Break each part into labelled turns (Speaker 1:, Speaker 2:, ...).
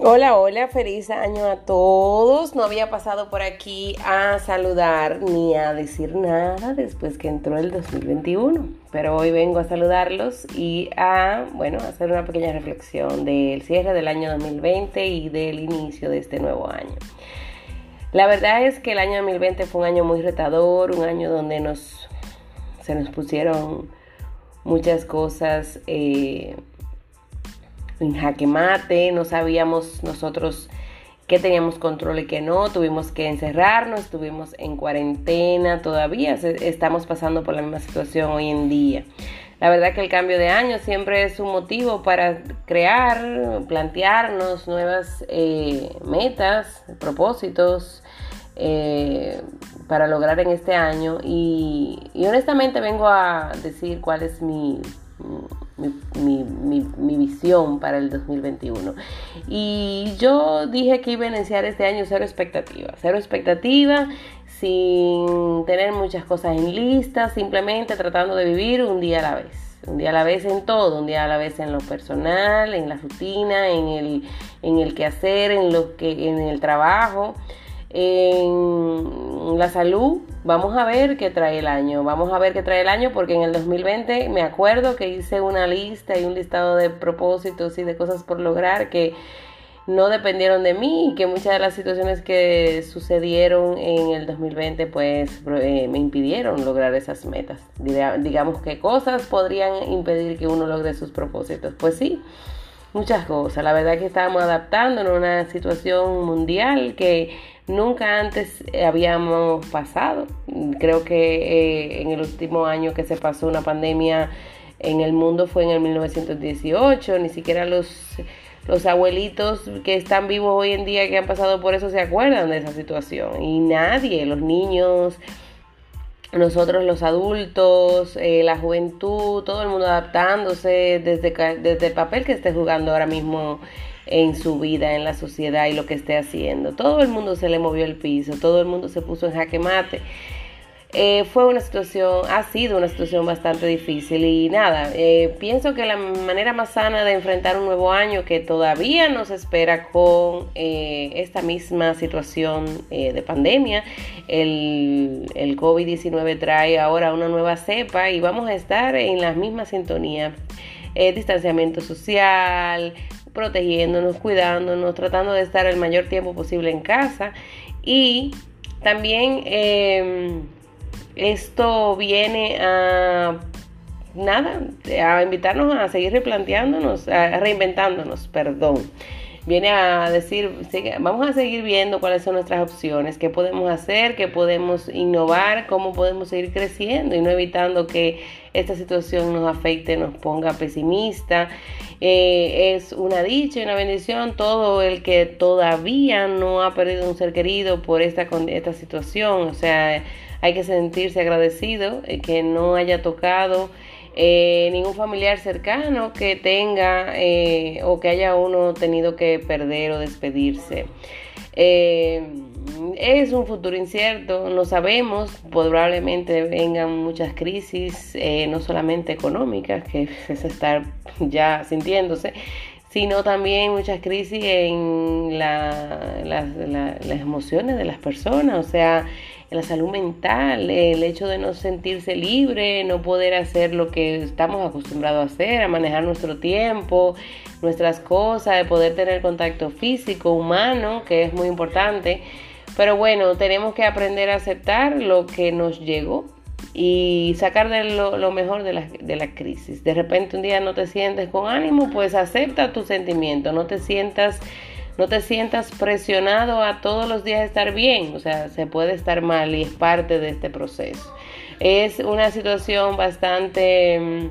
Speaker 1: Hola, hola, feliz año a todos. No había pasado por aquí a saludar ni a decir nada después que entró el 2021, pero hoy vengo a saludarlos y a, bueno, hacer una pequeña reflexión del cierre del año 2020 y del inicio de este nuevo año. La verdad es que el año 2020 fue un año muy retador, un año donde nos, se nos pusieron muchas cosas. Eh, en jaque mate, no sabíamos nosotros qué teníamos control y qué no, tuvimos que encerrarnos, estuvimos en cuarentena, todavía estamos pasando por la misma situación hoy en día. La verdad que el cambio de año siempre es un motivo para crear, plantearnos nuevas eh, metas, propósitos eh, para lograr en este año y honestamente vengo a decir cuál es mi, mi, mi, visión para el 2021. Y yo dije que iba a iniciar este año cero expectativa, cero expectativa, sin tener muchas cosas en lista, simplemente tratando de vivir un día a la vez. Un día a la vez en todo, un día a la vez en lo personal, en la rutina, en el, en el quehacer, en, lo que, en el trabajo en la salud, vamos a ver qué trae el año. Vamos a ver qué trae el año porque en el 2020 me acuerdo que hice una lista y un listado de propósitos y de cosas por lograr que no dependieron de mí y que muchas de las situaciones que sucedieron en el 2020 pues eh, me impidieron lograr esas metas. Digamos que cosas podrían impedir que uno logre sus propósitos. Pues sí, muchas cosas. La verdad es que estábamos adaptándonos a una situación mundial que nunca antes habíamos pasado. Creo que eh, en el último año que se pasó una pandemia en el mundo fue en el 1918, ni siquiera los, los abuelitos que están vivos hoy en día que han pasado por eso se acuerdan de esa situación. Y nadie, los niños, nosotros los adultos, eh, la juventud, todo el mundo adaptándose desde, desde el papel que esté jugando ahora mismo en su vida, en la sociedad y lo que esté haciendo. Todo el mundo se le movió el piso, todo el mundo se puso en jaque mate. Eh, fue una situación, ha sido una situación bastante difícil y nada, eh, pienso que la manera más sana de enfrentar un nuevo año que todavía nos espera con eh, esta misma situación de pandemia, el, el COVID-19 trae ahora una nueva cepa y vamos a estar en la misma sintonía. distanciamiento social, protegiéndonos, cuidándonos, tratando de estar el mayor tiempo posible en casa y también em, esto viene a nada, a invitarnos a seguir replanteándonos, a reinventándonos, perdón viene a decir, vamos a seguir viendo cuáles son nuestras opciones, qué podemos hacer, qué podemos innovar, cómo podemos seguir creciendo y no evitando que esta situación nos afecte, nos ponga pesimista. Eh, es una dicha y una bendición todo el que todavía no ha perdido un ser querido por esta, esta situación. O sea, hay que sentirse agradecido eh, que no haya tocado eh, ningún familiar cercano que tenga eh, o que haya uno tenido que perder o despedirse. Eh, es un futuro incierto, no sabemos, probablemente vengan muchas crisis, no solamente económicas, que es estar ya sintiéndose, sino también muchas crisis en las emociones de las personas, o sea, la salud mental, el hecho de no sentirse libre, no poder hacer lo que estamos acostumbrados a hacer, a manejar nuestro tiempo, nuestras cosas, de poder tener contacto físico, humano, que es muy importante. Pero bueno, tenemos que aprender a aceptar lo que nos llegó y sacar de lo, mejor de la, de la, crisis. De repente un día no te sientes con ánimo, pues acepta tu sentimiento, no te sientas no te sientas presionado a todos los días estar bien, o sea, se puede estar mal y es parte de este proceso. Es una situación bastante mm,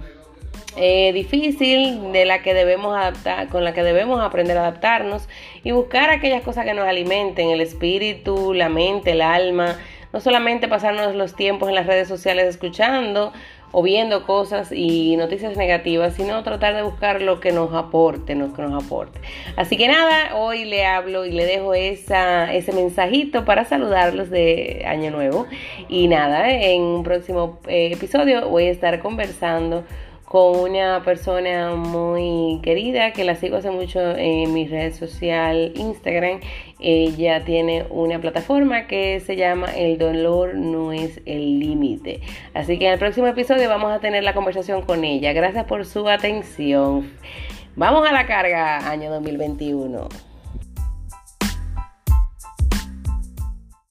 Speaker 1: eh, difícil de la que debemos adaptar, con la que debemos aprender a adaptarnos y buscar aquellas cosas que nos alimenten el espíritu, la mente, el alma. No solamente pasarnos los tiempos en las redes sociales escuchando o viendo cosas y noticias negativas, sino tratar de buscar lo que nos aporte, lo que nos aporte. Así que nada, hoy le hablo y le dejo esa, ese mensajito para saludarlos de Año Nuevo. Y nada, en un próximo eh, episodio voy a estar conversando con una persona muy querida que la sigo hace mucho en mi red social Instagram. Ella tiene una plataforma que se llama El dolor no es el límite. Así que en el próximo episodio vamos a tener la conversación con ella. Gracias por su atención. Vamos a la carga, año 2021.